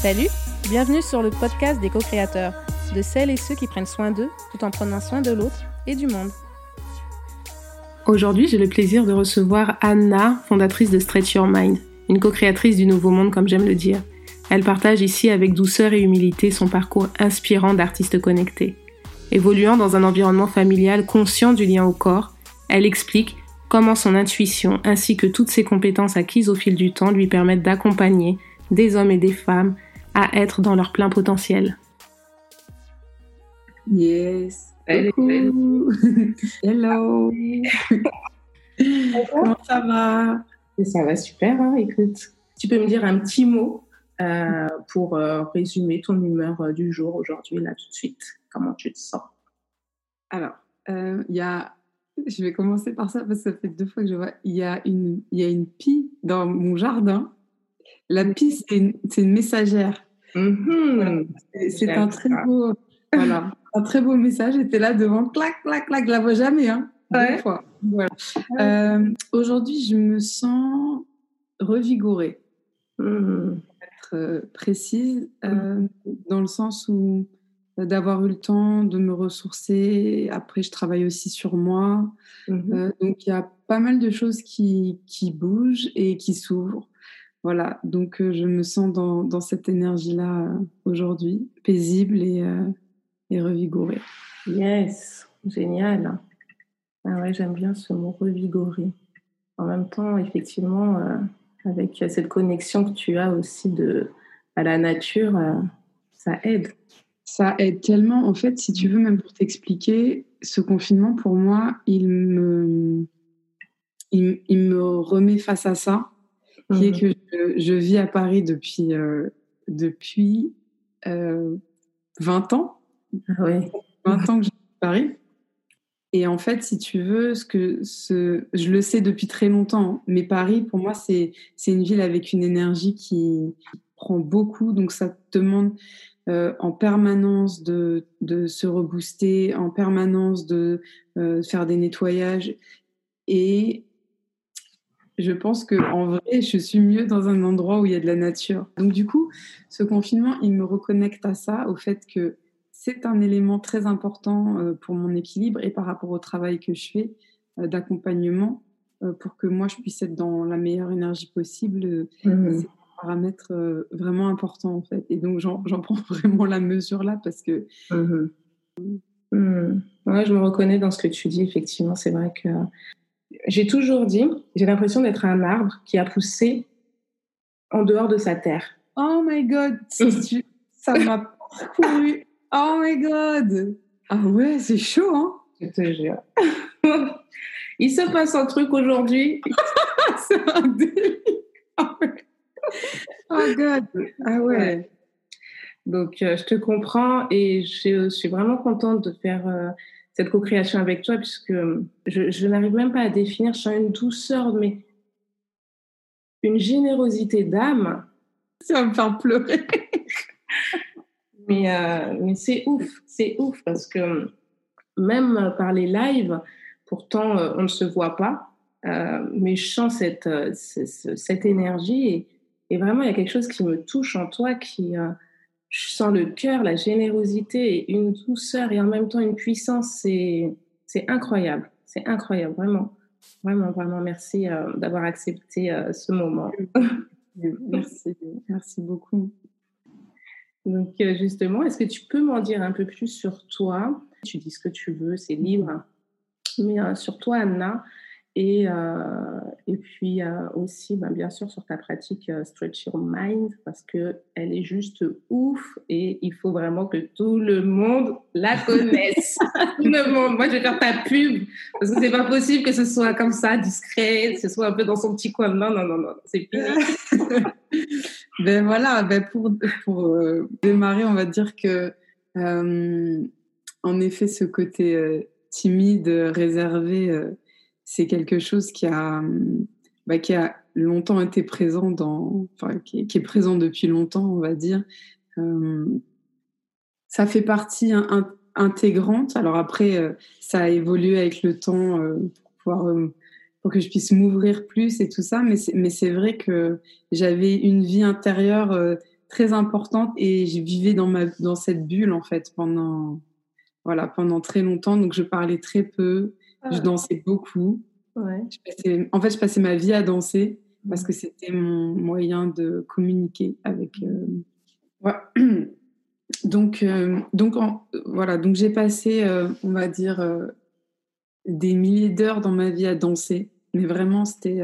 Salut, bienvenue sur le podcast des co-créateurs, de celles et ceux qui prennent soin d'eux tout en prenant soin de l'autre et du monde. Aujourd'hui, j'ai le plaisir de recevoir Anna, fondatrice de Stretch Your Mind, une co-créatrice du Nouveau Monde comme j'aime le dire. Elle partage ici avec douceur et humilité son parcours inspirant d'artiste connecté. Évoluant dans un environnement familial conscient du lien au corps, elle explique comment son intuition ainsi que toutes ses compétences acquises au fil du temps lui permettent d'accompagner des hommes et des femmes à être dans leur plein potentiel. Yes. Hello. Hello. Comment ça va? Ça va super, hein, écoute. Tu peux me dire un petit mot euh, pour euh, résumer ton humeur euh, du jour aujourd'hui, là, tout de suite? Comment tu te sens? Alors, il y a je vais commencer par ça parce que ça fait deux fois que je vois. Il y a une, il y a une pie dans mon jardin. La pie, c'est une, une, messagère. Mm-hmm. C'est un très beau, voilà, un très beau message. J'étais là devant, clac, clac, clac. Je la vois jamais, hein. Deux fois. Voilà. Euh, Aujourd'hui, je me sens revigorée. Mm. Pour être euh, précise, euh, dans le sens où d'avoir eu le temps de me ressourcer. Après, je travaille aussi sur moi. Mhm. Euh, donc, il y a pas mal de choses qui, qui bougent et qui s'ouvrent. Voilà, donc euh, je me sens dans, dans cette énergie-là euh, aujourd'hui, paisible et, et, revigorée. Yes, génial. Ah ouais, j'aime bien ce mot revigoré. En même temps, effectivement, avec cette connexion que tu as aussi de, à la nature, ça aide. Ça aide tellement. En fait, si tu veux, même pour t'expliquer, ce confinement, pour moi, il me, il, me remet face à ça, qui est mhm. que je, vis à Paris depuis, euh, depuis 20 euh, ans. Ah oui. 20 ans que je vis à Paris. Et en fait, si tu veux, ce que ce, je le sais depuis très longtemps, mais Paris, pour moi, c'est une ville avec une énergie qui prend beaucoup. Donc, ça te demande euh, en permanence de, de, se rebooster, en permanence de euh, faire des nettoyages. Et je pense que en vrai, je suis mieux dans un endroit où il y a de la nature. Donc du coup, ce confinement, il me reconnecte à ça, au fait que c'est un élément très important euh, pour mon équilibre et par rapport au travail que je fais d'accompagnement pour que moi je puisse être dans la meilleure énergie possible. Mmh paramètre euh, vraiment important en fait. Et donc j'en prends vraiment la mesure là parce que. Mmh mmh. Ouais, je me reconnais dans ce que tu dis, effectivement. C'est vrai que j'ai toujours dit, j'ai l'impression d'être un arbre qui a poussé en dehors de sa terre. Oh my god, ça m'a pourri. Oh my god. Ah ouais, c'est chaud, hein Je te jure. Il se passe un truc aujourd'hui. c'est un délire. oh God. Ah ouais. Donc, euh, je te comprends et je, suis vraiment contente de faire euh, cette co-création avec toi puisque euh, je, n'arrive même pas à définir. Je sens une douceur, mais une générosité d'âme. Ça va me faire pleurer. mais mais c'est ouf, c'est ouf parce que même par les lives, pourtant on ne se voit pas, mais je sens cette, cette, cette énergie et et vraiment, il y a quelque chose qui me touche en toi, qui, euh, je sens le cœur, la générosité et une douceur et en même temps une puissance. C'est, c'est incroyable. C'est incroyable, vraiment. Vraiment, vraiment, merci euh, d'avoir accepté euh, ce moment. merci, merci beaucoup. Donc, justement, est-ce que tu peux m'en dire un peu plus sur toi? Tu dis ce que tu veux, c'est libre. Mais sur toi, Anna, et, euh, et puis euh, aussi, ben, bien sûr, sur ta pratique euh, Stretch Your Mind, parce qu'elle est juste ouf et il faut vraiment que tout le monde la connaisse. tout le monde. Moi, je vais faire ta pub, parce que c'est pas possible que ce soit comme ça, discret, que ce soit un peu dans son petit coin. Non, non, non, non, c'est fini. ben voilà, ben pour, pour démarrer, on va dire que, en effet, ce côté timide, réservé, c'est quelque chose qui a, bah, qui a longtemps été présent dans, qui, est présent depuis longtemps, on va dire. Euh, ça fait partie intégrante. Alors après, euh, ça a évolué avec le temps euh, pour, pouvoir, pour que je puisse m'ouvrir plus et tout ça. Mais c'est, mais c'est vrai que j'avais une vie intérieure très importante et je vivais dans, ma, dans cette bulle en fait pendant, voilà, pendant très longtemps. Donc je parlais très peu, je ah. dansais beaucoup. en fait, je passais ma vie à danser parce que c'était mon moyen de communiquer avec. Euh, donc, euh, donc voilà, donc j'ai passé, euh, on va dire, des milliers d'heures dans ma vie à danser. Mais vraiment, c'était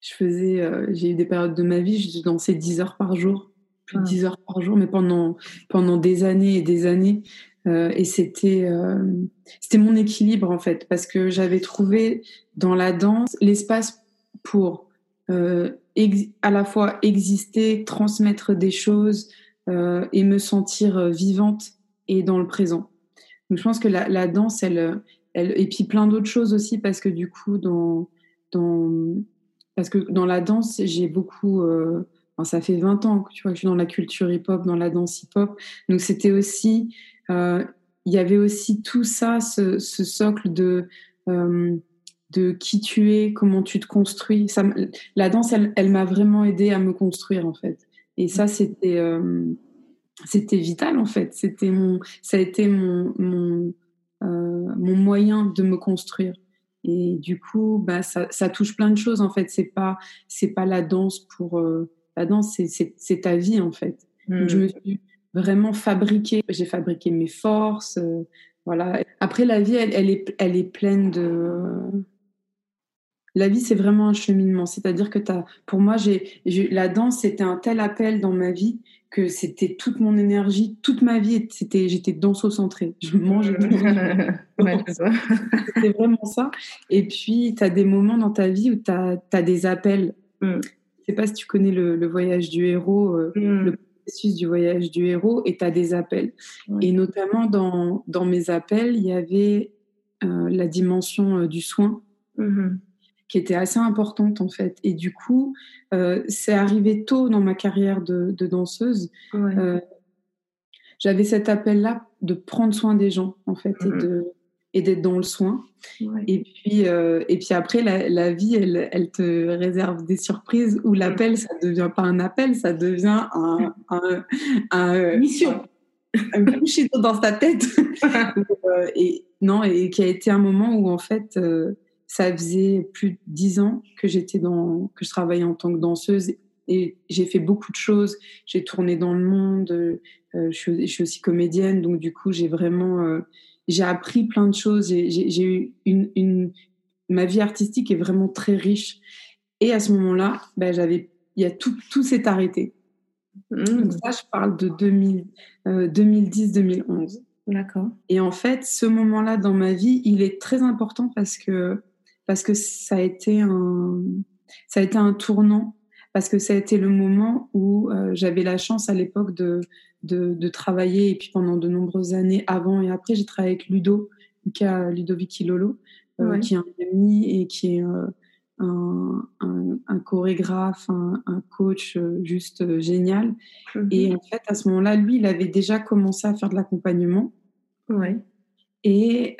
je faisais, j'ai eu des périodes de ma vie, je dansais 10 heures par jour, plus de 10 ah. heures par jour, mais pendant, pendant des années et des années. Euh, et c'était, euh, c'était mon équilibre en fait, parce que j'avais trouvé dans la danse l'espace pour à la fois exister, transmettre des choses et me sentir vivante et dans le présent. Donc je pense que la, danse, elle, et puis plein d'autres choses aussi, parce que du coup, dans, dans parce que dans la danse, j'ai beaucoup. Euh, ça fait 20 ans tu vois, que je suis dans la culture hip-hop, dans la danse hip-hop. Donc, c'était aussi. Euh, il y avait aussi tout ça, ce, socle de. Euh, de qui tu es, comment tu te construis. Ça, la danse, elle, elle m'a vraiment aidé à me construire, en fait. Et ça, c'était c'était vital, en fait. C'était mon, ça a été mon, mon, mon moyen de me construire. Et du coup, bah, ça, ça, touche plein de choses en fait. C'est pas, c'est pas la danse pour euh, la danse, c'est ta vie en fait. Donc, je me suis vraiment fabriquée. J'ai fabriqué mes forces. Euh, voilà. Après, la vie, elle, elle, est, elle est pleine de. La vie, c'est vraiment un cheminement. C'est-à-dire que as, pour moi, j'ai, la danse, c'était un tel appel dans ma vie que c'était toute mon énergie, toute ma vie, c'était, j'étais danso-centrée. Je mangeais. c'était vraiment ça. Et puis, tu as des moments dans ta vie où tu as, des appels. Mm. Je sais pas si tu connais le, voyage du héros, euh, mm. le processus du voyage du héros, et tu as des appels. Et notamment, dans, dans mes appels, il y avait euh, la dimension euh, du soin. Mm-hmm qui était assez importante en fait. Et du coup, euh, c'est arrivé tôt dans ma carrière de, danseuse. J'avais cet appel-là de prendre soin des gens en fait et mm-hmm. de et d'être dans le soin. Et puis euh, et puis après la, vie elle, elle, te réserve des surprises où l'appel ça devient pas un appel, ça devient un, un, mission. Un coucher dans ta tête. et non et qui a été un moment où en fait ça faisait plus de dix ans que j'étais dans, que je travaillais en tant que danseuse et j'ai fait beaucoup de choses. J'ai tourné dans le monde, euh, je, suis, je, suis, aussi comédienne, donc du coup j'ai vraiment, euh, j'ai appris plein de choses. J'ai eu une, une, ma vie artistique est vraiment très riche. Et à ce moment-là, ben, j'avais, il y a tout, tout s'est arrêté. Mmh. Donc ça, je parle de 2010-2011. Euh, D'accord. Et en fait, ce moment-là dans ma vie, il est très important parce que parce que ça a été un, ça a été un tournant, parce que ça a été le moment où euh, j'avais la chance à l'époque de, de, travailler, et puis pendant de nombreuses années avant et après, j'ai travaillé avec Ludo, Ludovic Lolo, euh, qui est un ami et qui est euh, un, un, chorégraphe, un, coach juste génial. Mhm. Et en fait, à ce moment-là, lui, il avait déjà commencé à faire de l'accompagnement. Ouais. Et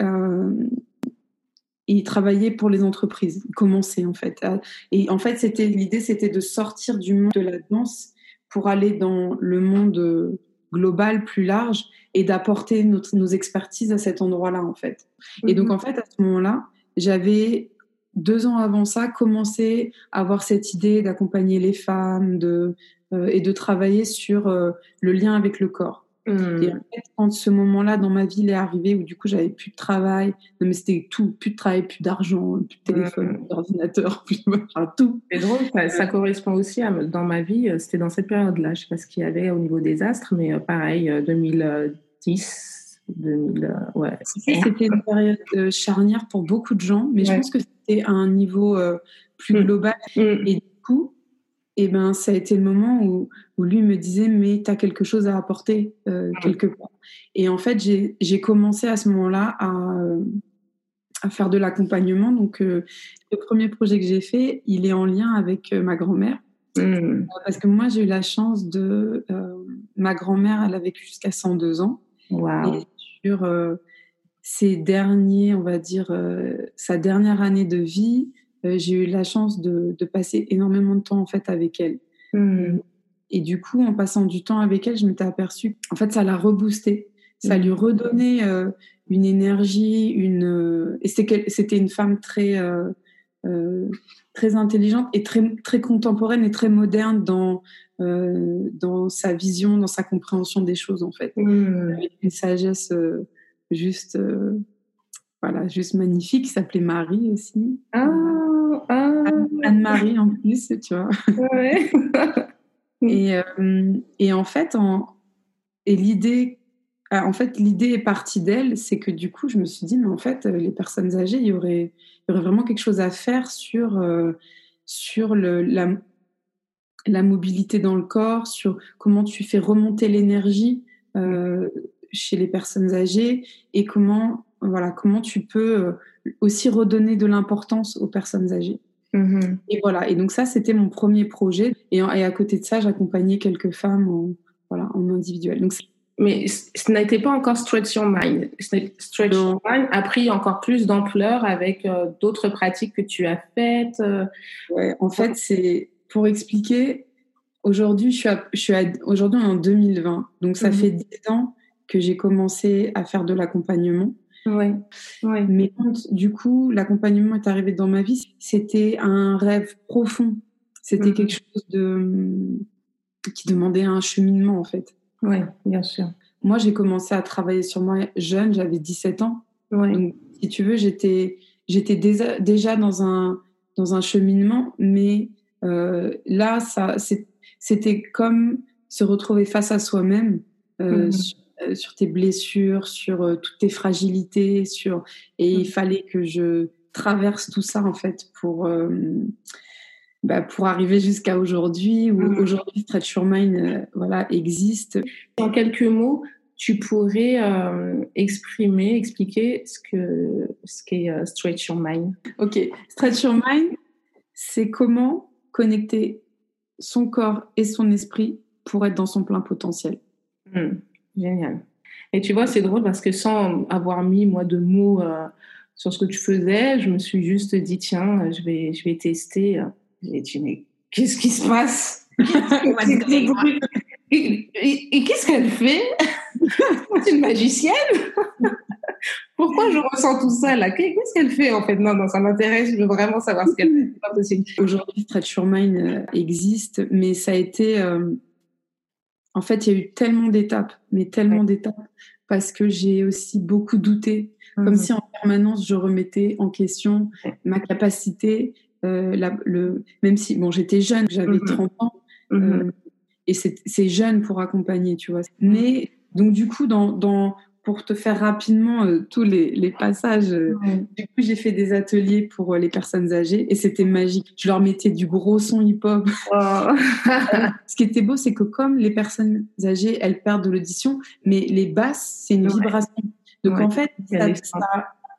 il travaillait pour les entreprises. Il commençait en fait. Et en fait, c'était l'idée, c'était de sortir du monde de la danse pour aller dans le monde euh, global plus large et d'apporter nos expertises à cet endroit-là en fait. Et donc mhm. en fait, à ce moment-là, j'avais deux ans avant ça commencé à avoir cette idée d'accompagner les femmes de, euh, et de travailler sur euh, le lien avec le corps. Et en mmh. fait, quand ce moment-là dans ma vie est arrivé, où du coup j'avais plus de travail, non mais c'était tout, plus de travail, plus d'argent, plus de téléphone, mmh. plus d'ordinateur, plus de tout. C'est drôle, ça, correspond aussi à dans ma vie, euh, c'était dans cette période-là, je sais pas ce qu'il y avait au niveau des astres, mais euh, pareil, 2010, euh, 2000, ouais. C'était une période charnière pour beaucoup de gens, mais je pense que c'était à un niveau plus mmh. global. Et du coup, et ben ça a été le moment où, où lui me disait mais tu as quelque chose à apporter euh, ah quelque part. Et en fait j'ai commencé à ce moment-là à, à faire de l'accompagnement. Donc euh, le premier projet que j'ai fait, il est en lien avec euh, ma grand-mère. Mmh. Parce que moi j'ai eu la chance de... ma grand-mère, elle a vécu jusqu'à 102 ans. Wow. Et sur ses derniers, on va dire, sa dernière année de vie, euh, j'ai eu la chance de, passer énormément de temps en fait avec elle. Mmh. et du coup, en passant du temps avec elle, je m'étais aperçue, en fait, ça l'a reboosté. Ça lui redonnait euh, une énergie, une et c'était une femme très euh, euh, très intelligente et très très contemporaine et très moderne dans dans sa vision, dans sa compréhension des choses en fait. Mmh. Une sagesse juste voilà, juste magnifique, qui s'appelait Marie aussi. Ah, ah. Anne-Marie en plus, tu vois. Ouais. et, et en fait, en, et l'idée ah, en fait, l'idée est partie d'elle, c'est que du coup, je me suis dit, mais en fait, euh, les personnes âgées, il y aurait, il y aurait vraiment quelque chose à faire sur, euh, sur le, la, la, mobilité dans le corps, sur comment tu fais remonter l'énergie euh, chez les personnes âgées et comment, voilà, comment tu peux aussi redonner de l'importance aux personnes âgées. Mmh et voilà, et donc ça, c'était mon premier projet. Et, et, à côté de ça, j'accompagnais quelques femmes en, voilà, en individuel. Donc mais ce n'était pas encore Stretch Your Mind. Stretch Your Mind a pris encore plus d'ampleur avec euh, d'autres pratiques que tu as faites. Euh. Ouais, en fait, c'est pour expliquer. Aujourd'hui, je suis, je suis aujourd'hui en 2020, donc ça mhm. fait 10 ans que j'ai commencé à faire de l'accompagnement. Ouais. ouais. Mais quand, du coup, l'accompagnement est arrivé dans ma vie, c'était un rêve profond. C'était mhm. quelque chose de qui demandait un cheminement en fait. Oui, bien sûr. Moi, j'ai commencé à travailler sur moi jeune, j'avais 17 ans. Donc, si tu veux, j'étais, déjà, dans, un, dans un cheminement, mais euh, là, c'était comme se retrouver face à soi-même, euh, mhm. Euh, sur, tes blessures, sur toutes tes fragilités, sur... et il mhm. fallait que je traverse tout ça, en fait, pour bah, pour arriver jusqu'à aujourd'hui, où mmh. aujourd'hui Stretch Your Mind euh, voilà, existe. En quelques mots, tu pourrais euh, exprimer, expliquer ce que ce qu'est euh, Stretch Your Mind? Ok, Stretch Your Mind, c'est comment connecter son corps et son esprit pour être dans son plein potentiel. Mmh. Génial. Et tu vois, c'est drôle parce que sans avoir mis moi de mots sur ce que tu faisais, je me suis juste dit tiens, je vais je vais tester j'ai dit, mais qu'est-ce qui se passe? Et, qu'est-ce qu'elle fait? C'est une magicienne? Pourquoi je ressens tout ça là? Qu'est-ce qu'elle fait en fait? Non, non, ça m'intéresse. Je veux vraiment savoir ce qu'elle fait. Aujourd'hui, Stretch Your Mind euh, existe, mais ça a été. Euh, en fait, il y a eu tellement d'étapes, mais tellement d'étapes, parce que j'ai aussi beaucoup douté. Comme mmh. si en permanence je remettais en question ma capacité euh, le, même si bon, j'étais jeune, j'avais 30 mmh ans, mmh euh, et c'est jeune pour accompagner, tu vois. Mais donc du coup, dans, dans pour te faire rapidement euh, tous les, les passages, du coup, j'ai fait des ateliers pour les personnes âgées et c'était magique. Je leur mettais du gros son hip-hop. Oh. Ce qui était beau, c'est que comme les personnes âgées, elles perdent de l'audition, mais les basses, c'est une vibration. Donc en fait, ça,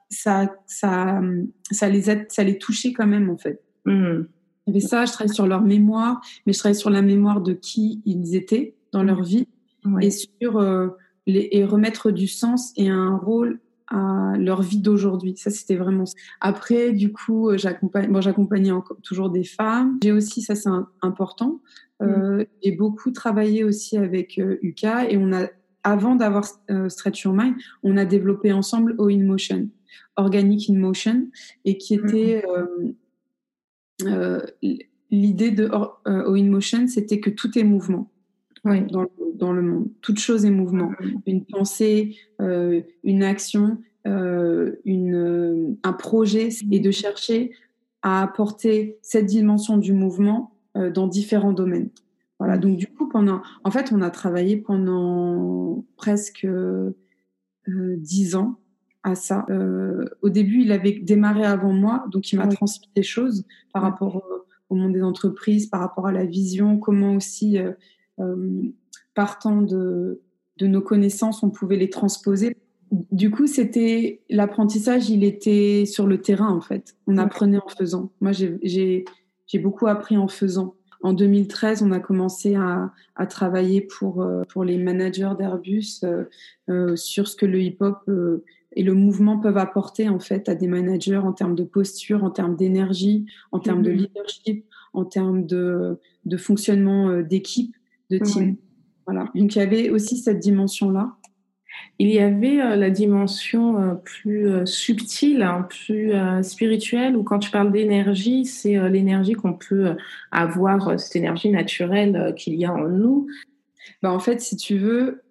ça, ça, ça, les a, ça les touchait quand même, en fait. Mmh. Avait ça, je travaillais sur leur mémoire, mais je travaillais sur la mémoire de qui ils étaient dans leur vie et sur euh, les, et remettre du sens et un rôle à leur vie d'aujourd'hui. Ça, c'était vraiment. Après, du coup, euh, j'accompagne, bon, j'accompagnais toujours des femmes. J'ai aussi, ça c'est important. Euh, mmh. J'ai beaucoup travaillé aussi avec euh, Uka et on a, avant d'avoir Stretch Your Mind, on a développé ensemble O in Motion. Organic in Motion et qui mhm. était euh, euh, l'idée de euh, in Motion, c'était que tout est mouvement. Dans, dans, le monde. Toute chose est mouvement. Une pensée, une action, une, un projet, et de chercher à apporter cette dimension du mouvement dans différents domaines. Voilà, donc du coup, pendant, en fait, on a travaillé pendant presque dix ans à ça. Euh, au début, il avait démarré avant moi, donc il m'a transmis des choses par rapport au, monde des entreprises, par rapport à la vision, comment aussi, euh, euh, partant de, de nos connaissances, on pouvait les transposer. Du coup, c'était l'apprentissage, il était sur le terrain en fait. On apprenait en faisant. Moi, j'ai beaucoup appris en faisant. En 2013, on a commencé à, à travailler pour, pour les managers d'Airbus euh, sur ce que le hip-hop et le mouvement peuvent apporter en fait à des managers en termes de posture, en termes d'énergie, en termes de mhm. leadership, en termes de, de fonctionnement euh, d'équipe. de team. Voilà. Donc il y avait aussi cette dimension-là. Il y avait euh, la dimension euh, plus euh, subtile, hein, plus spirituelle, où quand tu parles d'énergie, c'est l'énergie qu'on peut avoir, cette énergie naturelle qu'il y a en nous. Bah, en fait, si tu veux,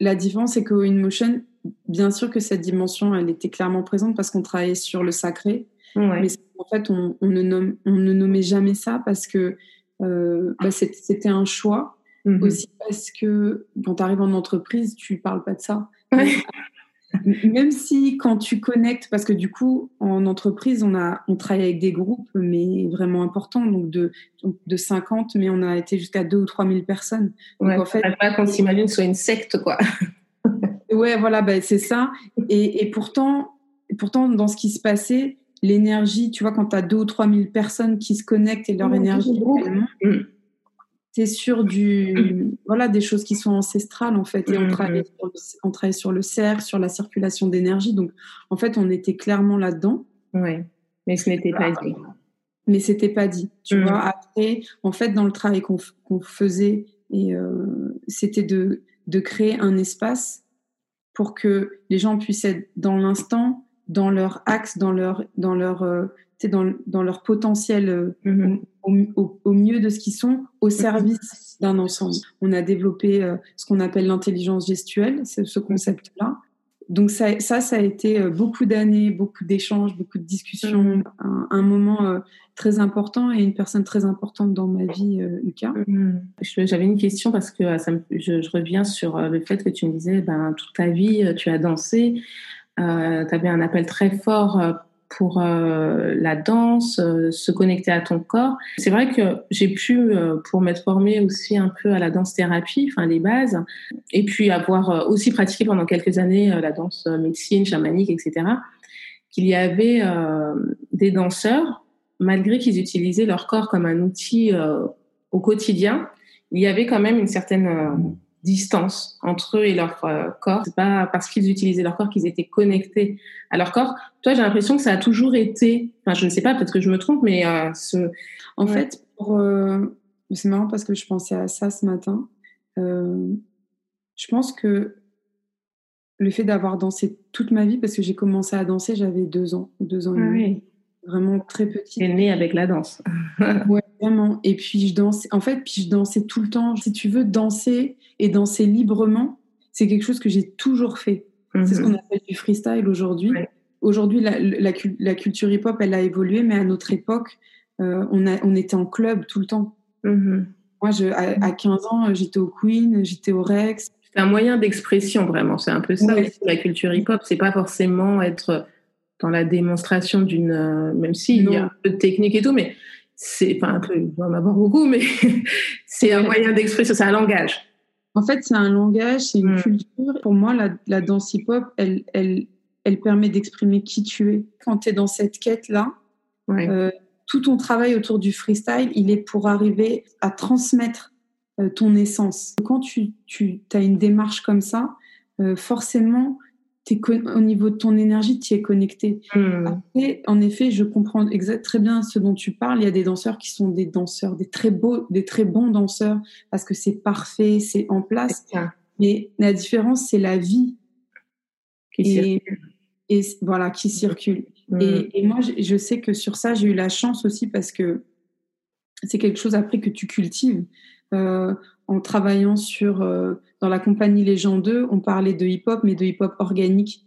la différence, c'est qu'au InMotion, bien sûr que cette dimension, elle était clairement présente parce qu'on travaillait sur le sacré. Mais en fait, on, ne nomme, on, ne nommait jamais ça parce que bah, c'était un choix Mmh Aussi parce que quand tu arrives en entreprise, tu parles pas de ça. Même si quand tu connectes, parce que du coup, en entreprise, on, a, on travaille avec des groupes, mais vraiment importants, donc de, de 50, mais on a été jusqu'à 2 ou 3 000 personnes. Donc en fait, pas qu'on s'imagine soit une secte, quoi. ouais, voilà, bah, c'est ça. Et, et, pourtant, pourtant, dans ce qui se passait, l'énergie, tu vois, quand tu as 2 ou 3 000 personnes qui se connectent et leur énergie, c'est sur du mm. voilà des choses qui sont ancestrales en fait. Et on mm, travaille, mm. sur le, on travaille sur le cercle sur la circulation d'énergie. Donc en fait on était clairement là dedans oui mais ce n'était pas dit. Mais c'était pas dit tu vois. Après en fait dans le travail qu'on faisait et euh, c'était de de créer un espace pour que les gens puissent être dans l'instant dans leur axe dans leur dans leur euh, dans, dans leur potentiel euh, mm-hmm. au, mieux de ce qu'ils sont, au mm-hmm. service d'un ensemble. On a développé euh, ce qu'on appelle l'intelligence gestuelle, ce, ce concept-là. Donc ça, ça, ça a été euh, beaucoup d'années, beaucoup d'échanges, beaucoup de discussions, un, moment très important et une personne très importante dans ma vie, Lucas. J'avais une question parce que ça je, je, reviens sur le fait que tu me disais, ben, toute ta vie, tu as dansé. Euh, tu avais un appel très fort pour euh, la danse, euh, se connecter à ton corps. C'est vrai que j'ai pu, euh, pour m'être formée aussi un peu à la danse thérapie, enfin les bases, et puis avoir aussi pratiqué pendant quelques années la danse médecine, chamanique, etc., qu'il y avait des danseurs, malgré qu'ils utilisaient leur corps comme un outil au quotidien, il y avait quand même une certaine distance entre eux et leur euh, corps. C'est pas parce qu'ils utilisaient leur corps qu'ils étaient connectés à leur corps. Toi, j'ai l'impression que ça a toujours été. Enfin, je ne sais pas, peut-être que je me trompe, mais euh, ce. En fait, euh, c'est marrant parce que je pensais à ça ce matin. je pense que le fait d'avoir dansé toute ma vie, parce que j'ai commencé à danser, j'avais deux ans, deux ans et demi. Vraiment très petit. T'es née avec la danse. ouais, vraiment. Et puis je dansais. En fait, puis je dansais tout le temps. Si tu veux danser et danser librement, c'est quelque chose que j'ai toujours fait. C'est ce mhm. qu'on appelle du freestyle aujourd'hui. Aujourd'hui, la, la, culture hip-hop, elle a évolué, mais à notre époque, euh, on, a, on était en club tout le temps. Mhm. Moi, je, à, 15 ans, j'étais au Queen, j'étais au Rex. C'est un moyen d'expression, vraiment. C'est un peu ça, la culture hip-hop. C'est pas forcément être dans la démonstration d'une, euh, même s'il y a un peu de technique et tout, mais c'est, enfin un peu, il va en avoir beaucoup, mais c'est un moyen d'expression, c'est un langage. En fait, c'est un langage, c'est une mm. culture. Pour moi, la, la danse hip-hop, elle, elle, elle permet d'exprimer qui tu es. Quand tu es dans cette quête-là, euh, tout ton travail autour du freestyle, il est pour arriver à transmettre euh, ton essence. Quand tu, tu as une démarche comme ça, forcément, au niveau de ton énergie, tu es connecté. Hmm. Après, en effet, je comprends exact, très bien ce dont tu parles. Il y a des danseurs qui sont des danseurs, des très beaux, des très bons danseurs, parce que c'est parfait, c'est en place. Mais la différence, c'est la vie qui et, circule. Et voilà, qui circule. Hmm. Et, moi, je sais que sur ça, j'ai eu la chance aussi parce que c'est quelque chose après que tu cultives. Euh, en travaillant sur euh, dans la compagnie Les gens 2, on parlait de hip-hop, mais de hip-hop organique,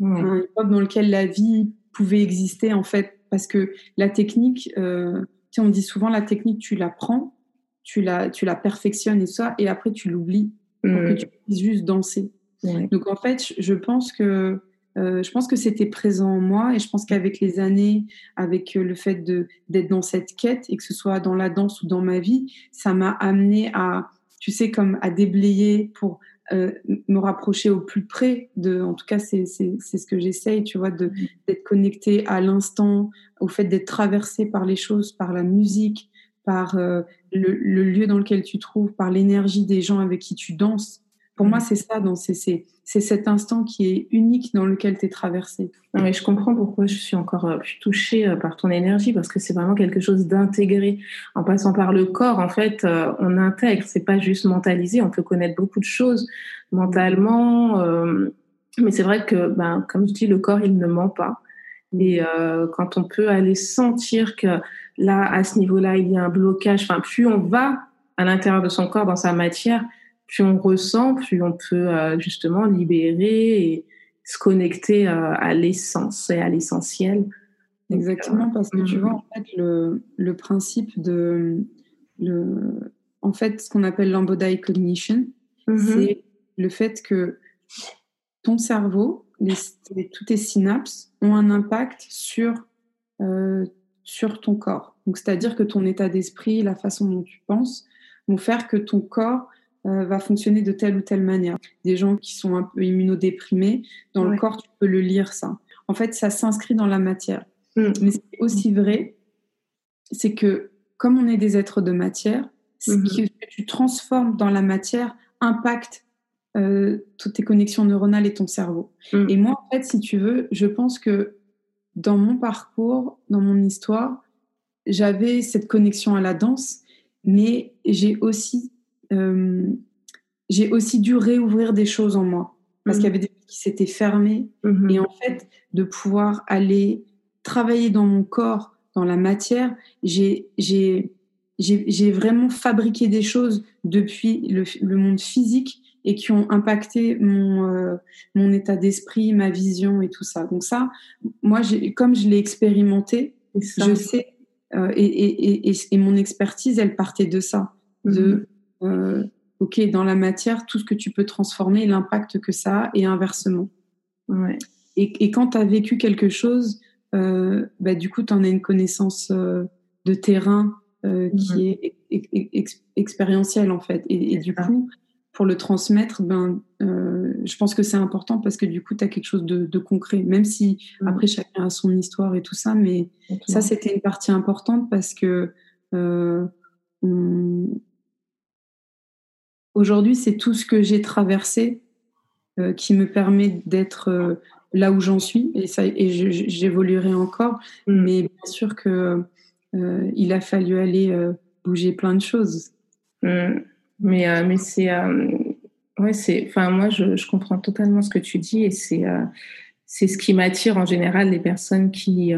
un hip-hop dans lequel la vie pouvait exister en fait, parce que la technique, euh, on dit souvent la technique, tu la prends, tu la, tu la perfectionnes et ça, et après tu l'oublies pour que tu puisses juste danser. Donc en fait, je pense que euh, je pense que c'était présent en moi et je pense qu'avec les années, avec euh, le fait d'être dans cette quête et que ce soit dans la danse ou dans ma vie, ça m'a amené à, tu sais, comme à déblayer pour euh, me rapprocher au plus près de, en tout cas, c'est ce que j'essaye, tu vois, mmh. d'être connecté à l'instant, au fait d'être traversé par les choses, par la musique, par le, le, lieu dans lequel tu trouves, par l'énergie des gens avec qui tu danses Pour moi, c'est ça, c'est cet instant qui est unique dans lequel tu es traversé. Non, mais je comprends pourquoi je suis encore euh, plus touchée euh, par ton énergie, parce que c'est vraiment quelque chose d'intégré. En passant par le corps, en fait, euh, on intègre, c'est pas juste mentalisé, on peut connaître beaucoup de choses mentalement, mais c'est vrai que, ben, comme je dis, le corps, il ne ment pas. Et quand on peut aller sentir que là, à ce niveau-là, il y a un blocage, enfin, plus on va à l'intérieur de son corps, dans sa matière, plus on ressent, plus on peut euh, justement libérer et se connecter euh, à l'essence et à l'essentiel. Exactement, euh, parce que tu mm. vois, en fait, le, le principe de. Le, en fait, ce qu'on appelle l'embodied cognition, mm-hmm. c'est le fait que ton cerveau, les, tous tes synapses ont un impact sur, sur ton corps. Donc, c'est-à-dire que ton état d'esprit, la façon dont tu penses, vont faire que ton corps euh, va fonctionner de telle ou telle manière. Des gens qui sont un peu immunodéprimés, dans le corps, tu peux le lire ça. En fait, ça s'inscrit dans la matière. Mm. Mais c'est aussi vrai, c'est que comme on est des êtres de matière, ce mm-hmm. que tu transformes dans la matière impacte euh, toutes tes connexions neuronales et ton cerveau. Mm. Et moi, en fait, si tu veux, je pense que dans mon parcours, dans mon histoire, j'avais cette connexion à la danse, mais j'ai aussi euh, j'ai aussi dû réouvrir des choses en moi parce qu'il y mhm. avait des choses qui s'étaient fermées. Mhm. Et en fait, de pouvoir aller travailler dans mon corps, dans la matière, j'ai vraiment fabriqué des choses depuis le, monde physique et qui ont impacté mon, euh, mon état d'esprit, ma vision et tout ça. Donc ça, moi, comme je l'ai expérimenté, je sais, euh, et, et, et, et, mon expertise, elle partait de ça, de mhm euh, ok, dans la matière, tout ce que tu peux transformer, l'impact que ça a, et inversement. Ouais. Et, et, quand tu as vécu quelque chose, euh, bah, du coup, tu en as une connaissance euh, de terrain euh, qui est expérientielle, en fait. Et, et du coup, pour le transmettre, ben, je pense que c'est important parce que du coup, tu as quelque chose de, de concret, même si après, chacun a son histoire et tout ça. Mais ça, c'était une partie importante parce que on, Aujourd'hui, c'est tout ce que j'ai traversé euh, qui me permet d'être euh, là où j'en suis et, ça, et j'évoluerai encore. Mm. Mais bien sûr que euh, il a fallu aller bouger plein de choses. Mm. Mais, mais c'est. ouais, c'est. Enfin, moi, je, je, comprends totalement ce que tu dis et c'est c'est ce qui m'attire en général, les personnes qui,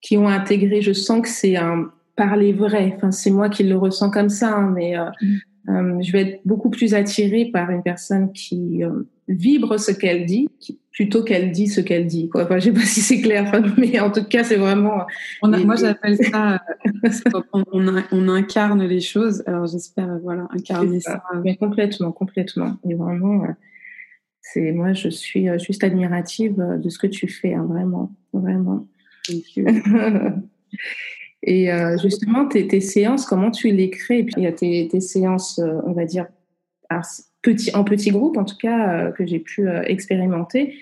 qui ont intégré. Je sens que c'est un parler vrai. Enfin, c'est moi qui le ressens comme ça, hein, mais mm. Euh, je vais être beaucoup plus attirée par une personne qui euh, vibre ce qu'elle dit plutôt qu'elle dit ce qu'elle dit. Quoi. Enfin, je sais pas si c'est clair, mais en tout cas, c'est vraiment. On a, moi, j'appelle ça on, on, incarne les choses. Alors, j'espère, voilà, incarner ça. Mais complètement, complètement. Et vraiment, c'est moi, je suis juste admirative de ce que tu fais, hein, vraiment, vraiment. Et euh, justement, tes, séances, comment tu les crées? Il y a tes, séances, euh, on va dire, petit, en petits groupes, en tout cas, euh, que j'ai pu expérimenter.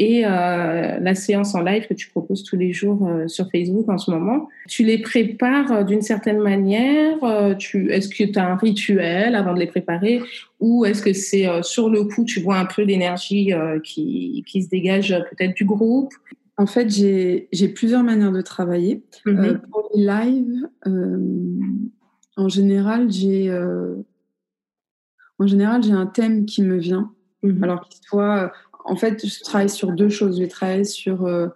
Et la séance en live que tu proposes tous les jours sur Facebook en ce moment, tu les prépares d'une certaine manière Est-ce que tu as un rituel avant de les préparer? Ou est-ce que c'est sur le coup, tu vois un peu l'énergie qui se dégage peut-être du groupe? En fait, j'ai plusieurs manières de travailler. Mhm. Euh, pour les lives, euh, en général, j'ai euh, en général j'ai un thème qui me vient. Mhm. Alors qu'il soit, en fait, je travaille sur deux choses. Je vais travailler sur un,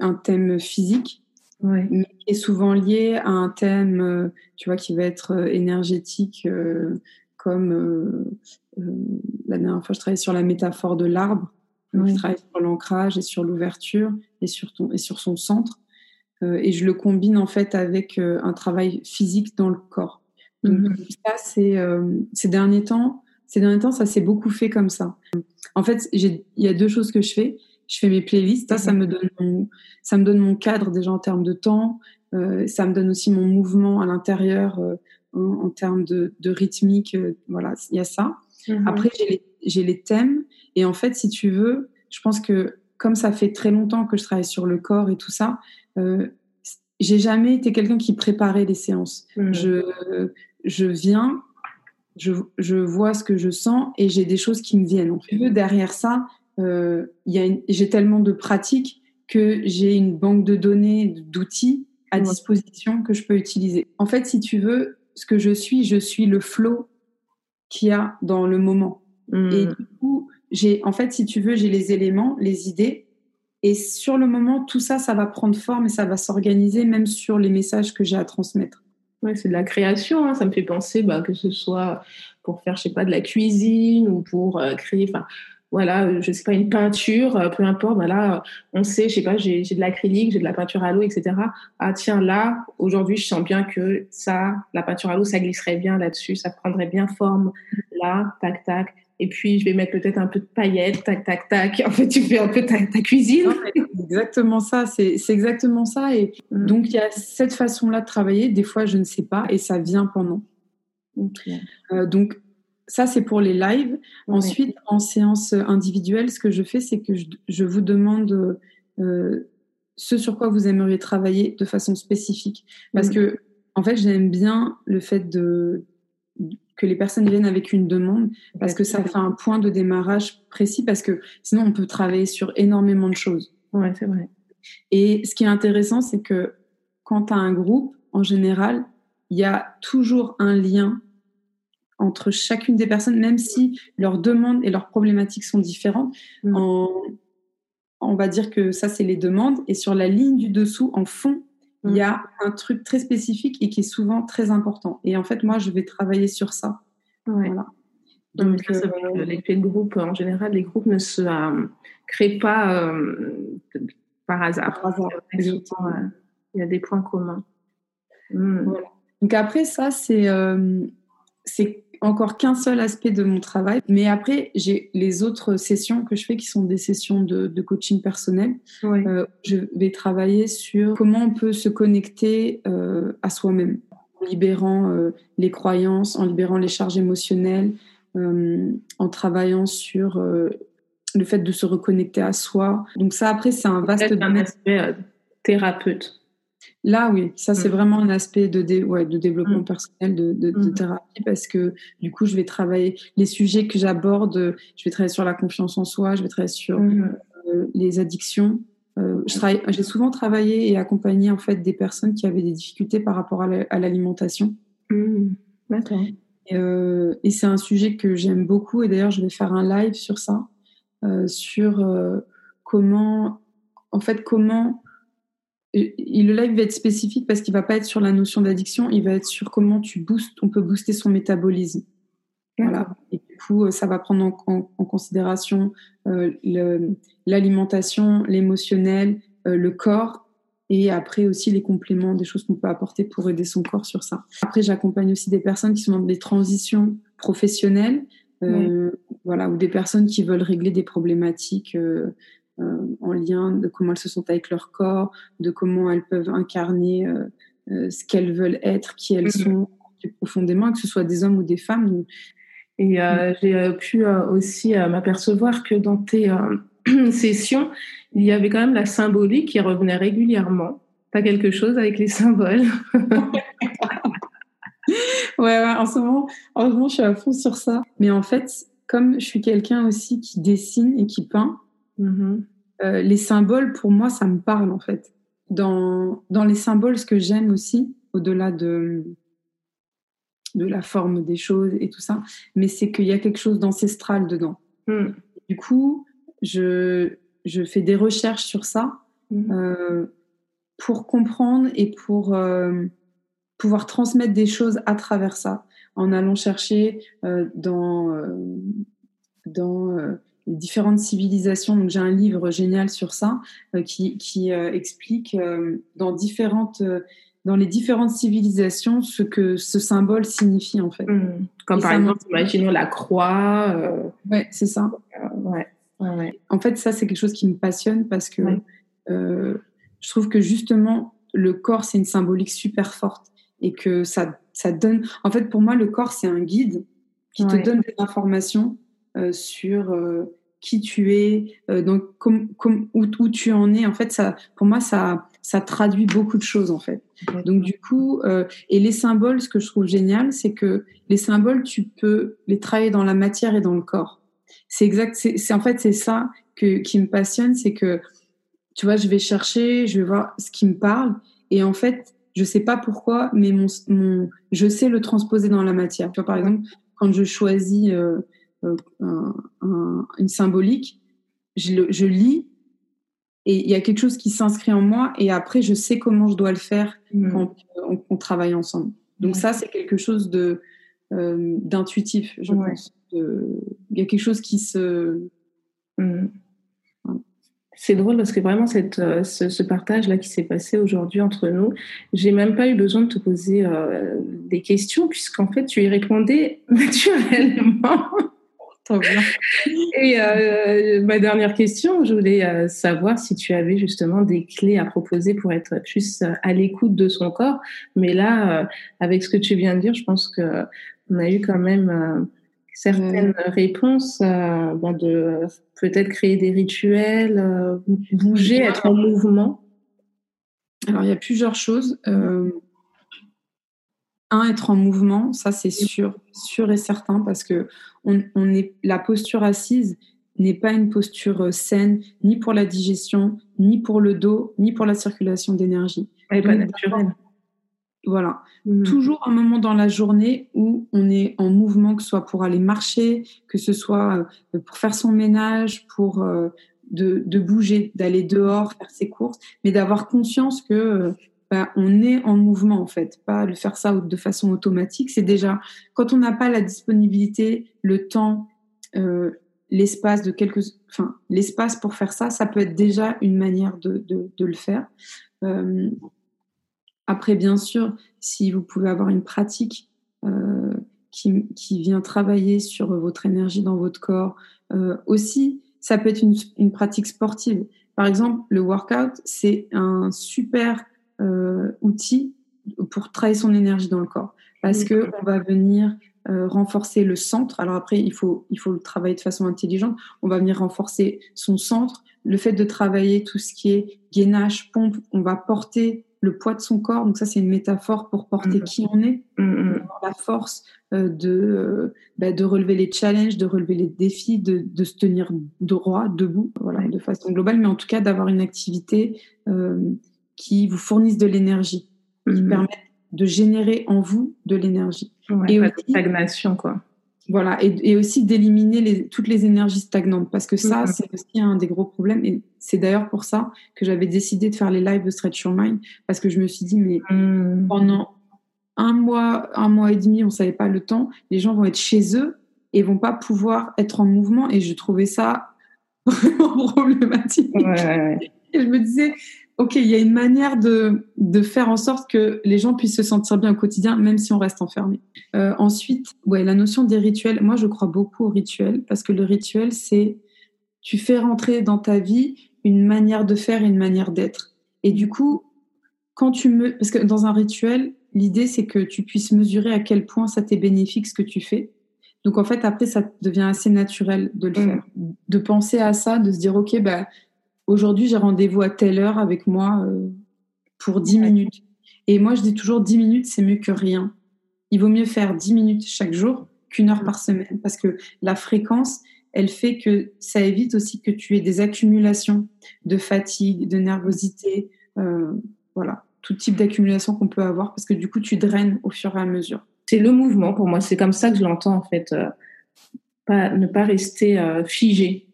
un, thème physique, mais qui est souvent lié à un thème, tu vois, qui va être énergétique, comme la dernière fois, je travaillais sur la métaphore de l'arbre. Je travaille sur l'ancrage et sur l'ouverture et sur ton et sur son centre. Euh, et je le combine en fait avec euh, un travail physique dans le corps. Donc mhm. ça, c'est euh, ces derniers temps, ces derniers temps, ça s'est beaucoup fait comme ça. En fait, il y a deux choses que je fais. Je fais mes playlists. Ça, ça me donne mon, ça me donne mon cadre déjà en termes de temps. ça me donne aussi mon mouvement à l'intérieur en, en, termes de, de rythmique. voilà, il y a ça. Mhm. Après, j'ai les, j'ai les thèmes et en fait, si tu veux, je pense que comme ça fait très longtemps que je travaille sur le corps et tout ça, euh, j'ai jamais été quelqu'un qui préparait les séances. Hmm. Je, je viens, je, je, vois ce que je sens et j'ai des choses qui me viennent. En fait. Derrière ça, euh, j'ai tellement de pratiques que j'ai une banque de données, d'outils à disposition que je peux utiliser. En fait, si tu veux, ce que je suis, je suis le flow qu'il y a dans le moment. Hmm. Et du coup, j'ai, en fait, si tu veux, j'ai les éléments, les idées, et sur le moment, tout ça, ça va prendre forme et ça va s'organiser, même sur les messages que j'ai à transmettre. Ouais, c'est de la création. Hein. Ça me fait penser bah, que ce soit pour faire, je sais pas, de la cuisine ou pour euh, créer, enfin, voilà, euh, je sais pas, une peinture, euh, peu importe. Voilà, on sait, je sais pas, j'ai de l'acrylique, j'ai de la peinture à l'eau, etc. Ah tiens, là, aujourd'hui, je sens bien que ça, la peinture à l'eau, ça glisserait bien là-dessus, ça prendrait bien forme. Là, tac, tac et puis je vais mettre peut-être un peu de paillettes, tac, tac, tac. En fait, tu fais un peu ta, cuisine. exactement ça, c'est exactement ça. Et mm. donc, il y a cette façon-là de travailler. Des fois, je ne sais pas et ça vient pendant. Euh, donc, ça, c'est pour les lives. Ensuite, en séance individuelle, ce que je fais, c'est que je, vous demande euh, ce sur quoi vous aimeriez travailler de façon spécifique. Parce mm. que, en fait, j'aime bien le fait de que les personnes viennent avec une demande parce que ça fait un point de démarrage précis parce que sinon on peut travailler sur énormément de choses. Ouais, c'est vrai. Et ce qui est intéressant, c'est que quand tu as un groupe, en général, il y a toujours un lien entre chacune des personnes, même si leurs demandes et leurs problématiques sont différentes. Mm. on va dire que ça, c'est les demandes. Et sur la ligne du dessous, en fond, il y a mm. un truc très spécifique et qui est souvent très important. Et en fait, moi, je vais travailler sur ça. Voilà. Donc, euh, l'effet de groupe, en général, les groupes ne se euh, créent pas euh, par hasard. il y a des points communs. Mm. Donc après, ça, c'est encore qu'un seul aspect de mon travail. Mais après, j'ai les autres sessions que je fais qui sont des sessions de, coaching personnel. Euh, je vais travailler sur comment on peut se connecter euh, à soi-même en libérant euh, les croyances, en libérant les charges émotionnelles, en travaillant sur le fait de se reconnecter à soi. Donc ça, après, c'est un vaste domaine. thérapeute. Là, oui, ça c'est mm. vraiment un aspect de, de développement mm. personnel, de, mm. thérapie, parce que du coup, je vais travailler les sujets que j'aborde, je vais travailler sur la confiance en soi, je vais travailler sur euh, les addictions. Euh, j'ai souvent travaillé et accompagné en fait des personnes qui avaient des difficultés par rapport à l'alimentation. D'accord. Euh, et c'est un sujet que j'aime beaucoup, et d'ailleurs, je vais faire un live sur ça, sur comment, en fait, comment et le live va être spécifique parce qu'il va pas être sur la notion d'addiction, il va être sur comment tu boostes, on peut booster son métabolisme. Voilà. Et du coup, euh, ça va prendre en, considération euh, l'alimentation, l'émotionnel, euh, le corps, et après aussi les compléments, des choses qu'on peut apporter pour aider son corps sur ça. Après, j'accompagne aussi des personnes qui sont dans des transitions professionnelles, voilà, ou des personnes qui veulent régler des problématiques en lien de comment elles se sentent avec leur corps, de comment elles peuvent incarner euh, euh, ce qu'elles veulent être, qui elles mm-hmm. sont plus profondément, que ce soit des hommes ou des femmes. Et j'ai pu aussi m'apercevoir que dans tes sessions, il y avait quand même la symbolique qui revenait régulièrement. Pas quelque chose avec les symboles? Ouais, en, ce moment, en ce moment, je suis à fond sur ça. Mais en fait, comme je suis quelqu'un aussi qui dessine et qui peint, Mm-hmm. Euh, les symboles, pour moi, ça me parle en fait. Dans, dans les symboles, ce que j'aime aussi, au-delà de, de la forme des choses et tout ça, mais c'est qu'il y a quelque chose d'ancestral dedans. Mm. Du coup, je, je fais des recherches sur ça mm. euh, pour comprendre et pour euh, pouvoir transmettre des choses à travers ça, en allant chercher dans, dans différentes civilisations. Donc j'ai un livre génial sur ça euh, qui, qui euh, explique euh, dans différentes dans les différentes civilisations ce que ce symbole signifie en fait. Mmh. Comme par exemple, imaginons la croix. Ouais, c'est ça. ouais. ouais. En fait, ça c'est quelque chose qui me passionne parce que je trouve que justement le corps c'est une symbolique super forte et que ça ça donne. En fait, pour moi, le corps c'est un guide qui te donne des informations sur qui tu es, euh, donc où, tu en es. En fait, ça, pour moi, ça, ça traduit beaucoup de choses en fait. Donc du coup, euh, et les symboles, ce que je trouve génial, c'est que les symboles, tu peux les travailler dans la matière et dans le corps. C'est exact. C'est en fait c'est ça que qui me passionne, c'est que tu vois, je vais chercher, je vais voir ce qui me parle, et en fait, je sais pas pourquoi, mais mon, mon je sais le transposer dans la matière. Tu vois, par exemple, quand je choisis euh, euh, un, une symbolique, je, le, je lis et il y a quelque chose qui s'inscrit en moi et après je sais comment je dois le faire mmh. quand on, travaille ensemble. Donc ça c'est quelque chose de euh, d'intuitif, je pense. Il y a quelque chose qui se mmh. C'est drôle parce que vraiment cette, euh, ce, partage là qui s'est passé aujourd'hui entre nous, j'ai même pas eu besoin de te poser euh, des questions puisqu'en fait tu y répondais naturellement. Et euh, ma dernière question, je voulais euh, savoir si tu avais justement des clés à proposer pour être plus euh, à l'écoute de son corps. Mais là, avec ce que tu viens de dire, je pense que on a eu quand même certaines réponses ben de peut-être créer des rituels, bouger, être en mouvement. Alors il y a plusieurs choses. Un, être en mouvement, ça c'est sûr, sûr et certain, parce que on, est, la posture assise n'est pas une posture euh, saine, ni pour la digestion, ni pour le dos, ni pour la circulation d'énergie. Elle pas naturelle. Voilà. Mmh. Toujours un moment dans la journée où on est en mouvement, que ce soit pour aller marcher, que ce soit euh, pour faire son ménage, pour euh, de, de, bouger, d'aller dehors, faire ses courses, mais d'avoir conscience que bah, on est en mouvement en fait, pas le faire ça de façon automatique. C'est déjà quand on n'a pas la disponibilité, le temps, euh, l'espace de quelques, enfin l'espace pour faire ça, ça peut être déjà une manière de, de, le faire. Euh, après, bien sûr, si vous pouvez avoir une pratique euh, qui, qui, vient travailler sur votre énergie dans votre corps, aussi, ça peut être une, une pratique sportive. Par exemple, le workout, c'est un super euh, outil pour travailler son énergie dans le corps. Parce que on va venir euh, renforcer le centre. Alors après, il faut, il faut le travailler de façon intelligente. On va venir renforcer son centre. Le fait de travailler tout ce qui est gainage, pompe, on va porter le poids de son corps. Donc ça, c'est une métaphore pour porter mm. qui on est, mm, la force euh, de, bah, de relever les challenges, de relever les défis, de, de se tenir droit, debout, voilà, de façon globale. Mais en tout cas, d'avoir une activité euh, qui vous fournissent de l'énergie, qui mhm. permettent de générer en vous de l'énergie. et aussi, stagnation, quoi. Voilà, et, aussi d'éliminer les, toutes les énergies stagnantes, parce que ça, mhm. c'est aussi un des gros problèmes. Et c'est d'ailleurs pour ça que j'avais décidé de faire les lives de Stretch Your Mind, parce que je me suis dit, mais mhm. pendant un mois, un mois et demi, on savait pas le temps, les gens vont être chez eux et vont pas pouvoir être en mouvement. Et je trouvais ça vraiment problématique. Et je me disais, OK, il y a une manière de, de, faire en sorte que les gens puissent se sentir bien au quotidien, même si on reste enfermé. Euh, ensuite, ouais, la notion des rituels. Moi, je crois beaucoup aux rituels parce que le rituel, c'est tu fais rentrer dans ta vie une manière de faire et une manière d'être. Et du coup, quand tu me, parce que dans un rituel, l'idée c'est que tu puisses mesurer à quel point ça t'est bénéfique ce que tu fais. Donc en fait, après, ça devient assez naturel de le mmh. faire, de penser à ça, de se dire ok, bah aujourd'hui j'ai rendez-vous à telle heure avec moi euh, pour 10 minutes. Et moi je dis toujours 10 minutes c'est mieux que rien. Il vaut mieux faire 10 minutes chaque jour qu'une heure par semaine parce que la fréquence, elle fait que ça évite aussi que tu aies des accumulations de fatigue, de nervosité, euh, voilà, tout type d'accumulation qu'on peut avoir parce que du coup tu draines au fur et à mesure. C'est le mouvement pour moi, c'est comme ça que je l'entends en fait. Euh, pas, ne pas rester figé,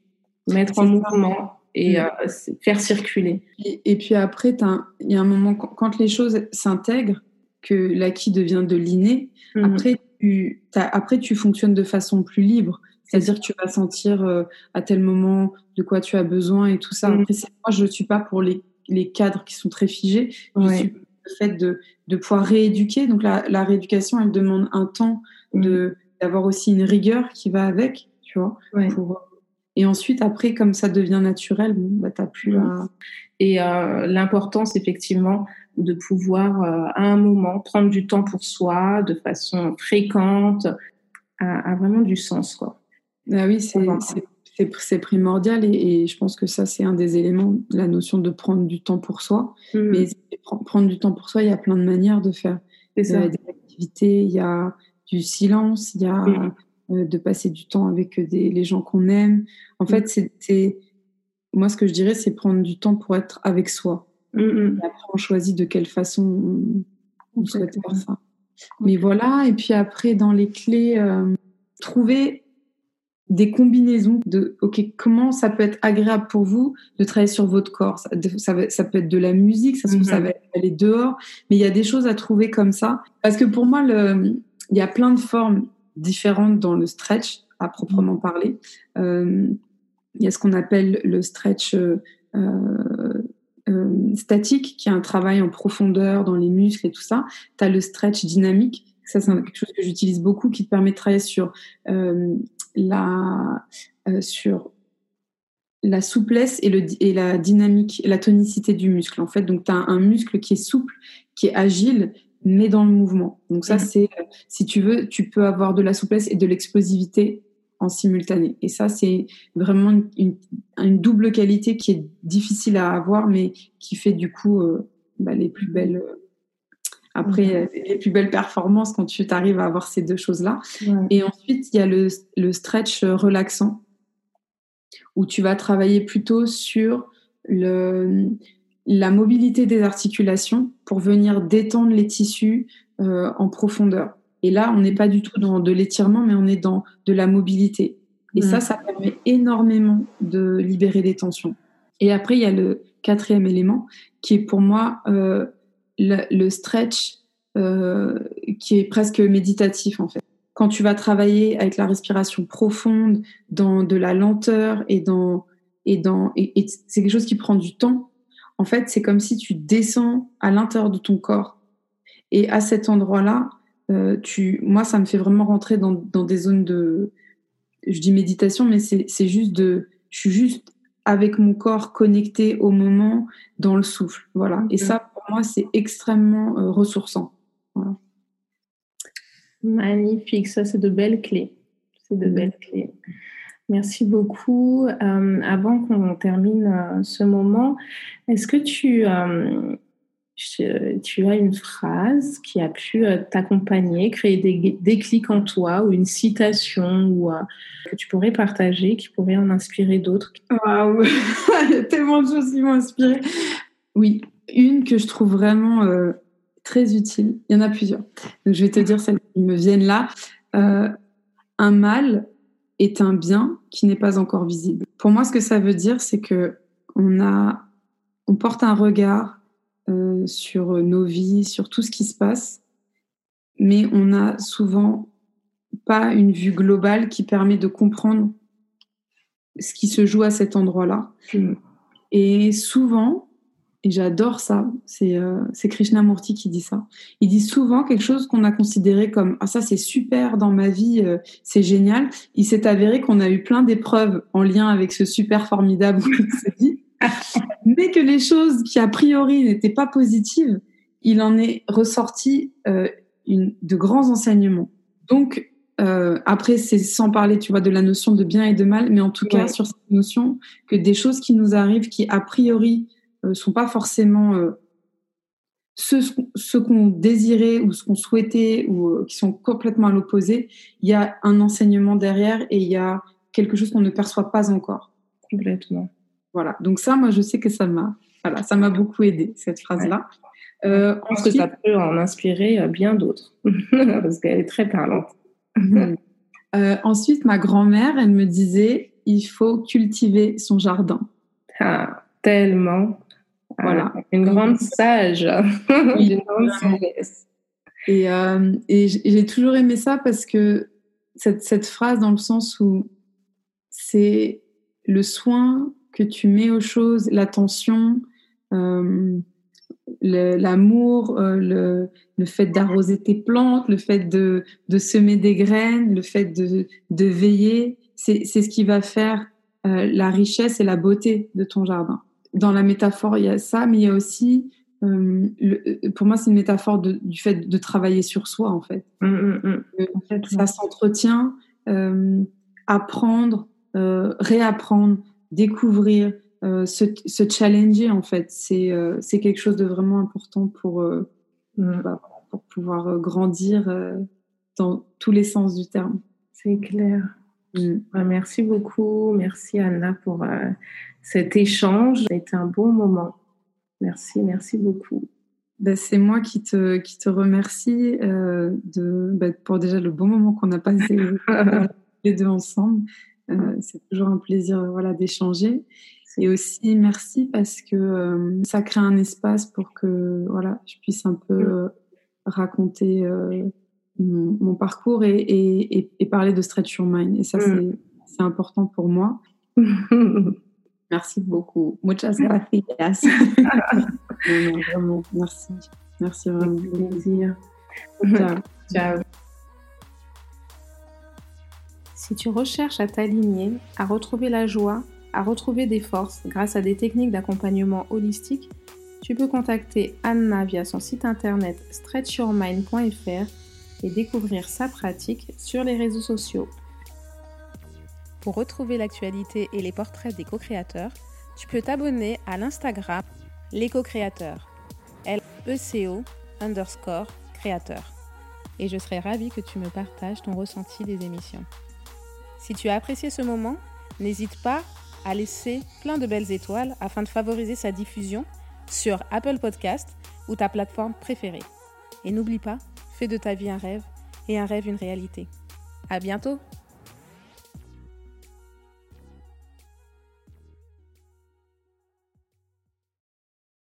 mettre en mouvement, et mm. euh, faire circuler. Et, puis après, il y a un moment, quand les choses s'intègrent, que l'acquis devient de l'inné, mm. après, tu, après, tu fonctionnes de façon plus libre. C'est-à-dire que tu vas sentir euh, à tel moment de quoi tu as besoin et tout ça. Mm. Après, moi, je ne suis pas pour les, les, cadres qui sont très figés. Je suis pour le fait de, de pouvoir rééduquer. Donc, la, la, rééducation, elle demande un temps de d'avoir aussi une rigueur qui va avec, tu vois, pour et ensuite, après, comme ça devient naturel, bon, bah, t'as plus à... Et euh, l'importance, effectivement, de pouvoir, euh, à un moment, prendre du temps pour soi de façon fréquente, a, a vraiment du sens, quoi. Ah oui, c'est c'est primordial et, je pense que ça, c'est un des éléments, la notion de prendre du temps pour soi. Mmh. Mais prendre du temps pour soi, il y a plein de manières de faire. Il y a des activités, il y a du silence, il y a mmh. Euh, de passer du temps avec des, les gens qu'on aime. En fait, c'est moi, ce que je dirais, c'est prendre du temps pour être avec soi. Et après, on choisit de quelle façon on, souhaite faire ça. Mais voilà, et puis après, dans les clés, euh, trouver des combinaisons de ok comment ça peut être agréable pour vous de travailler sur votre corps? Ça, ça, peut être de la musique ça, ça mhm. va aller dehors mais il y a des choses à trouver comme ça parce que pour moi le il y a plein de formes différentes dans le stretch à proprement parler. Euh, il y a ce qu'on appelle le stretch euh, euh, statique qui est un travail en profondeur dans les muscles et tout ça. Tu as le stretch dynamique. Ça, c'est quelque chose que j'utilise beaucoup qui te permet de travailler sur la, sur la souplesse et, le, et la dynamique, la tonicité du muscle. En fait, donc tu as un muscle qui est souple, qui est agile, mais dans le mouvement. Donc ça, mmh. c'est, si tu veux, tu peux avoir de la souplesse et de l'explosivité en simultané. Et ça, c'est vraiment une, une, double qualité qui est difficile à avoir, mais qui fait du coup euh, bah, les plus belles après, mhm. les plus belles performances quand tu arrives à avoir ces deux choses-là. Et ensuite, il y a le, le, stretch relaxant, où tu vas travailler plutôt sur le, la mobilité des articulations pour venir détendre les tissus euh, en profondeur. Et là, on n'est pas du tout dans de l'étirement, mais on est dans de la mobilité. Et ça, ça permet énormément de libérer des tensions. Et après, il y a le quatrième élément qui est pour moi euh, le, stretch euh, qui est presque méditatif en fait. Quand tu vas travailler avec la respiration profonde, dans de la lenteur et dans et dans et, c'est quelque chose qui prend du temps. En fait, c'est comme si tu descends à l'intérieur de ton corps et à cet endroit-là, euh, tu, moi, ça me fait vraiment rentrer dans, dans des zones de, je dis méditation, mais c'est juste de, je suis juste avec mon corps connecté au moment, dans le souffle, voilà. Et ça, moi, c'est extrêmement euh, ressourçant. Magnifique, ça, c'est de belles clés. C'est de belles clés. Merci beaucoup. Euh, avant qu'on termine euh, ce moment, est-ce que tu, tu as une phrase qui a pu t'accompagner, créer des déclics en toi ou une citation ou, que tu pourrais partager, qui pourrait en inspirer d'autres? Waouh Il y a tellement de choses qui m'ont inspiré. Oui, une que je trouve vraiment euh, très utile. Il y en a plusieurs. Donc, je vais te dire celles qui me viennent là. Euh, un mal est un bien qui n'est pas encore visible. Pour moi, ce que ça veut dire, c'est que on a, on porte un regard euh, sur nos vies, sur tout ce qui se passe, mais on n'a souvent pas une vue globale qui permet de comprendre ce qui se joue à cet endroit-là. Et souvent, et j'adore ça, c'est euh, Krishnamurti qui dit ça. Il dit souvent quelque chose qu'on a considéré comme ah ça c'est super dans ma vie, euh, c'est génial. Il s'est avéré qu'on a eu plein d'épreuves en lien avec ce super formidable dit, mais que les choses qui a priori n'étaient pas positives, il en est ressorti euh, une, de grands enseignements. Donc euh, après, c'est sans parler, tu vois, de la notion de bien et de mal, mais en tout cas sur cette notion que des choses qui nous arrivent, qui a priori sont pas forcément euh, ce, ce qu'on désirait ou ce qu'on souhaitait ou euh, qui sont complètement à l'opposé, il y a un enseignement derrière et il y a quelque chose qu'on ne perçoit pas encore. Complètement. Voilà. Donc ça, moi, je sais que ça m'a, voilà, ça m'a beaucoup aidé cette phrase-là. Euh, je pense que ça peut en inspirer bien d'autres parce qu'elle est très parlante. ensuite, ma grand-mère, elle me disait, il faut cultiver son jardin. Ah, tellement. Voilà. Une grande sage. une grande sagesse. Et, euh, et j'ai toujours aimé ça parce que cette, cette phrase dans le sens où c'est le soin que tu mets aux choses, l'attention, euh, l'amour, euh, le, le, fait d'arroser tes plantes, le fait de, de, semer des graines, le fait de, de veiller, c'est ce qui va faire la richesse et la beauté de ton jardin dans la métaphore, il y a ça, mais il y a aussi, euh, le, pour moi, c'est une métaphore de, du fait de travailler sur soi, en fait. Mmh, mmh, mmh. ça s'entretient, euh, apprendre, réapprendre, découvrir, se, se, challenger en fait. C'est quelque chose de vraiment important pour, bah, pour pouvoir grandir dans tous les sens du terme. C'est clair. Mm. Bah, merci beaucoup. Merci Anna pour cet échange. Ça a été un bon moment. Merci, merci beaucoup. Bah, c'est moi qui te, qui te remercie euh, de, bah, pour déjà le bon moment qu'on a passé les deux ensemble. Euh, c'est toujours un plaisir voilà, d'échanger. Et aussi merci parce que euh, ça crée un espace pour que voilà, je puisse un peu raconter mon, parcours et, et, et, parler de Stretch Your Mind. Et ça, mm. c'est important pour moi. Merci beaucoup. Muchas gracias. vraiment, merci. Merci vraiment. plaisir. Ciao. Ciao. Si tu recherches à t'aligner, à retrouver la joie, à retrouver des forces grâce à des techniques d'accompagnement holistique, tu peux contacter Anna via son site internet stretchyourmind.fr et découvrir sa pratique sur les réseaux sociaux. Pour retrouver l'actualité et les portraits des co-créateurs, tu peux t'abonner à l'Instagram Les Co-créateurs, L-E-C-O underscore créateur. Et je serai ravie que tu me partages ton ressenti des émissions. Si tu as apprécié ce moment, n'hésite pas à laisser plein de belles étoiles afin de favoriser sa diffusion sur Apple Podcast ou ta plateforme préférée. Et n'oublie pas, fais de ta vie un rêve et un rêve une réalité. À bientôt!